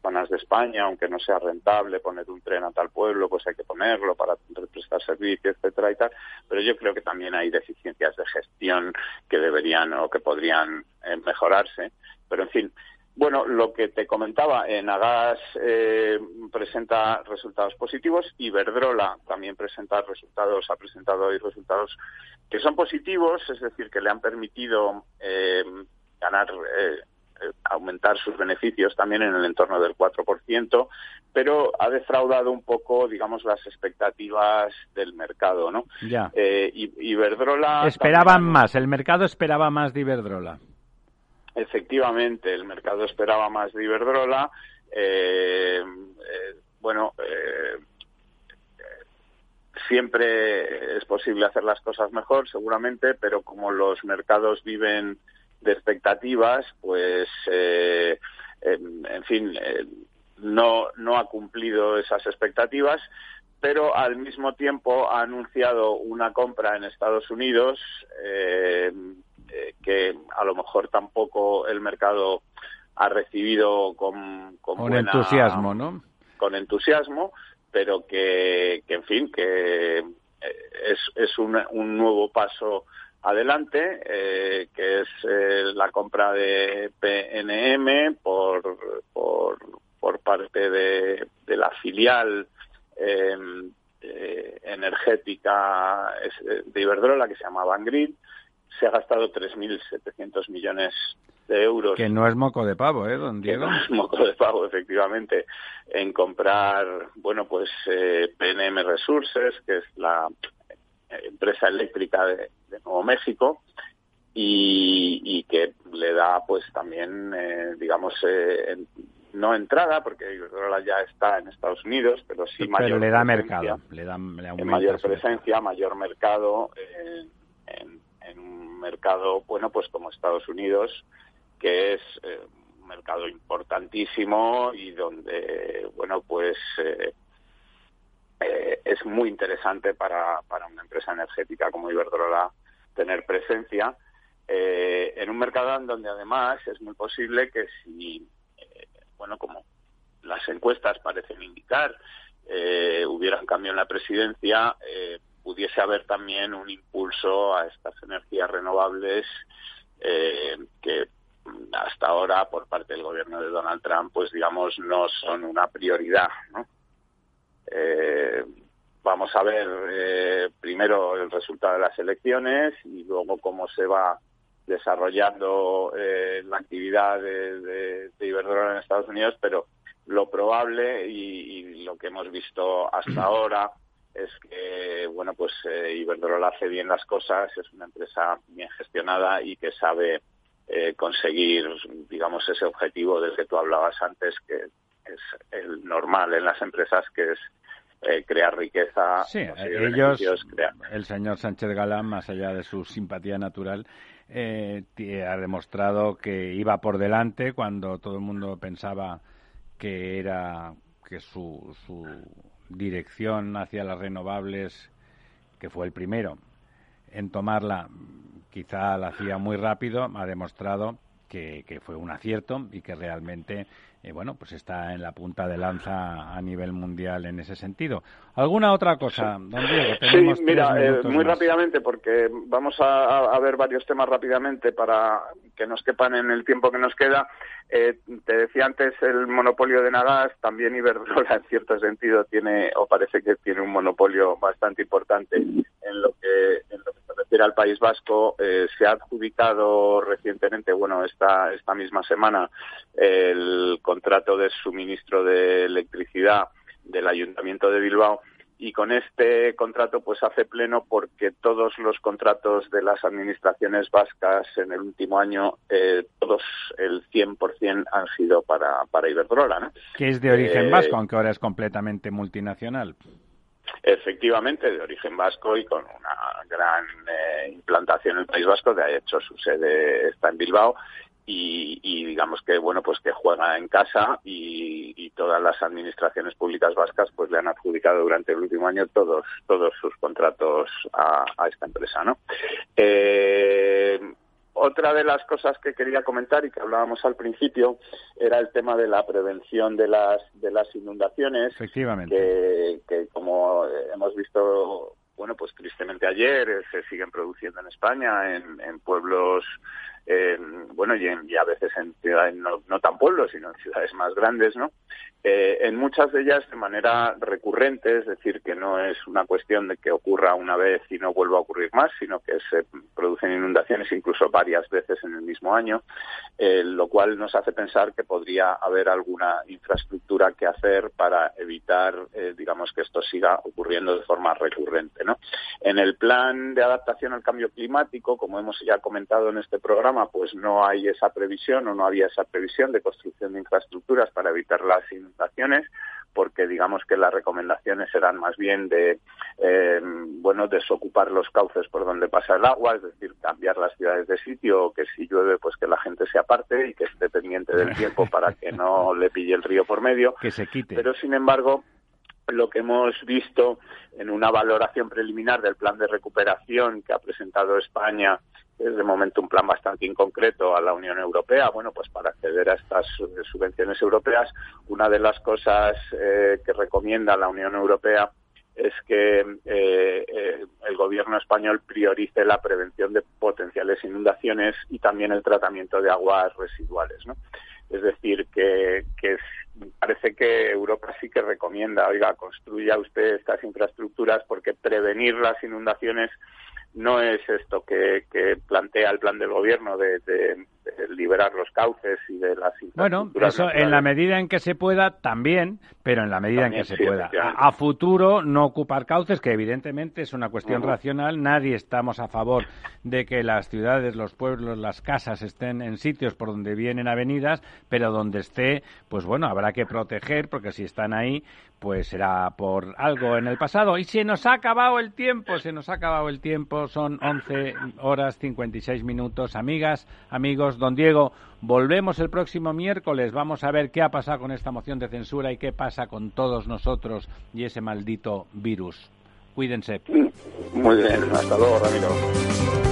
zonas de España, aunque no sea rentable poner un tren a tal pueblo, pues hay que ponerlo para prestar servicio, etcétera y tal. Pero yo creo que también hay deficiencias de gestión que deberían o que podrían eh, mejorarse. Pero en fin, bueno, lo que te comentaba, en Agas eh, presenta resultados positivos, y Iberdrola también presenta resultados, ha presentado hoy resultados que son positivos, es decir, que le han permitido eh, ganar, eh, aumentar sus beneficios también en el entorno del 4%, pero ha defraudado un poco, digamos, las expectativas del mercado, ¿no? Ya. Iberdrola... Esperaban más, el mercado esperaba más de Iberdrola efectivamente el mercado esperaba más de Iberdrola. Eh, eh, bueno, eh, siempre es posible hacer las cosas mejor, seguramente, pero como los mercados viven de expectativas, pues, en fin, no, no ha cumplido esas expectativas pero al mismo tiempo ha anunciado una compra en Estados Unidos eh, eh, que a lo mejor tampoco el mercado ha recibido con, con, entusiasmo, ¿no? Con entusiasmo, pero que, en fin, que eh, es, es un, un nuevo paso adelante, eh, que es la compra de PNM por, por, por parte de, de la filial energética de Iberdrola, que se llama Vanguard, se ha gastado 3.700 millones de euros. Que no es moco de pavo, ¿eh, don Diego? no es moco de pavo, efectivamente, en comprar, bueno, pues eh, PNM Resources, que es la empresa eléctrica de, Nuevo México, y, que le da, pues también, eh, digamos, eh, no entrada, porque ya está en Estados Unidos, pero sí mayor le da mercado, le da, le mayor presencia, mayor mercado en en un mercado, bueno, pues como Estados Unidos, que es eh, un mercado importantísimo y donde, bueno, pues eh, eh, es muy interesante para, para una empresa energética como Iberdrola tener presencia en un mercado en donde además es muy posible que si, bueno, como las encuestas parecen indicar, hubiera un cambio en la presidencia, pudiese haber también un impulso a estas energías renovables eh, que hasta ahora por parte del gobierno de Donald Trump pues digamos no son una prioridad eh, vamos a ver eh, primero el resultado de las elecciones y luego cómo se va desarrollando la actividad de, de, Iberdrola en Estados Unidos pero lo probable y lo que hemos visto hasta [clears throat] ahora es que bueno pues eh, Iberdrola hace bien las cosas es una empresa bien gestionada y que sabe eh, conseguir digamos ese objetivo del que tú hablabas antes que es el normal en las empresas que es eh, crear riqueza sí ellos el señor Sánchez Galán más allá de su simpatía natural ha demostrado que iba por delante cuando todo el mundo pensaba que era que su, su dirección hacia las renovables, que fue el primero en tomarla, quizá la hacía muy rápido, ha demostrado que, que fue un acierto y que realmente eh, bueno, pues está en la punta de lanza a nivel mundial en ese sentido. ¿Alguna otra cosa, don Diego? sí, mira, eh, muy rápidamente, porque vamos a, ver varios temas rápidamente para que nos quepan en el tiempo que nos queda. Eh, te decía antes el monopolio de Nagas, también Iberdrola [laughs] en cierto sentido tiene, o parece que tiene un monopolio bastante importante en lo que, en lo que se refiere al País Vasco. se ha adjudicado recientemente, bueno, esta, esta misma semana, el contrato de suministro de electricidad del Ayuntamiento de Bilbao y con este contrato pues hace pleno porque todos los contratos de las administraciones vascas en el último año, eh, todos el 100% han sido para, para Iberdrola. ¿no? Que es de origen vasco, aunque ahora es completamente multinacional. Efectivamente, de origen vasco y con una gran implantación en el País Vasco, de hecho su sede está en Bilbao y, digamos que bueno pues que juega en casa y, todas las administraciones públicas vascas pues le han adjudicado durante el último año todos todos sus contratos a, esta empresa no eh, otra de las cosas que quería comentar y que hablábamos al principio era el tema de la prevención de las de las inundaciones. Efectivamente. Que, que como hemos visto bueno, pues tristemente ayer eh, se siguen produciendo en España, en, en pueblos bueno, y, y, a veces en ciudades no, no, tan pueblos, sino en ciudades más grandes, ¿no? Eh, en muchas de ellas de manera recurrente, es decir, que no es una cuestión de que ocurra una vez y no vuelva a ocurrir más, sino que se producen inundaciones incluso varias veces en el mismo año, eh, lo cual nos hace pensar que podría haber alguna infraestructura que hacer para evitar, eh, digamos, que esto siga ocurriendo de forma recurrente, ¿no? En el plan de adaptación al cambio climático, como hemos ya comentado en este programa, pues no hay esa previsión o no había esa previsión de construcción de infraestructuras para evitar las inundaciones porque digamos que las recomendaciones eran más bien de eh, bueno desocupar los cauces por donde pasa el agua, es decir, cambiar las ciudades de sitio, o que si llueve pues que la gente se aparte y que esté pendiente del tiempo para que no [laughs] le pille el río por medio. Que se quite. Pero sin embargo, lo que hemos visto en una valoración preliminar del plan de recuperación que ha presentado España es de momento un plan bastante inconcreto a la Unión Europea, bueno, pues para acceder a estas subvenciones europeas, una de las cosas eh, que recomienda la Unión Europea es que eh, eh, el gobierno español priorice la prevención de potenciales inundaciones y también el tratamiento de aguas residuales, ¿no? Es decir, que, que parece que Europa sí que recomienda, oiga, construya usted estas infraestructuras porque prevenir las inundaciones no es esto que, plantea el plan del gobierno de, liberar los cauces y de las Bueno, eso en la medida en que se pueda también, pero en la medida en que se pueda. A, futuro no ocupar cauces, que evidentemente es una cuestión racional. Nadie estamos a favor de que las ciudades, los pueblos, las casas estén en sitios por donde vienen avenidas, pero donde esté, pues bueno, habrá que proteger, porque si están ahí, pues será por algo en el pasado. Y se nos ha acabado el tiempo, se nos ha acabado el tiempo, son 11 horas 56 minutos. Amigas, amigos, don Diego, volvemos el próximo miércoles, vamos a ver qué ha pasado con esta moción de censura y qué pasa con todos nosotros y ese maldito virus. Cuídense. Muy bien, hasta luego, Ramiro.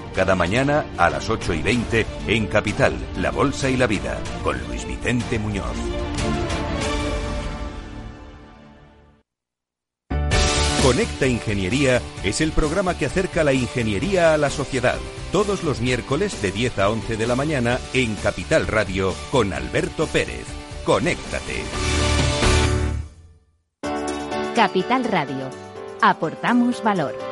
cada mañana a las 8 y 20 en Capital, La Bolsa y la Vida, con Luis Vicente Muñoz. Conecta Ingeniería es el programa que acerca la ingeniería a la sociedad. Todos los miércoles de 10 a 11 de la mañana en Capital Radio con Alberto Pérez. Conéctate. Capital Radio. Aportamos valor.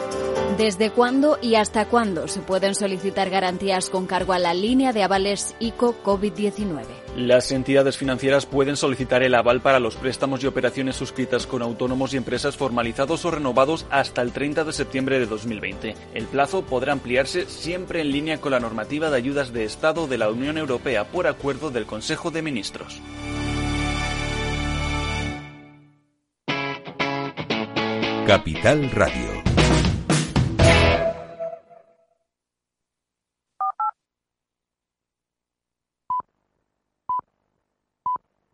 ¿Desde cuándo y hasta cuándo se pueden solicitar garantías con cargo a la línea de avales ICO COVID-19? Las entidades financieras pueden solicitar el aval para los préstamos y operaciones suscritas con autónomos y empresas formalizados o renovados hasta el 30 de septiembre de 2020. El plazo podrá ampliarse siempre en línea con la normativa de ayudas de Estado de la Unión Europea por acuerdo del Consejo de Ministros. Capital Radio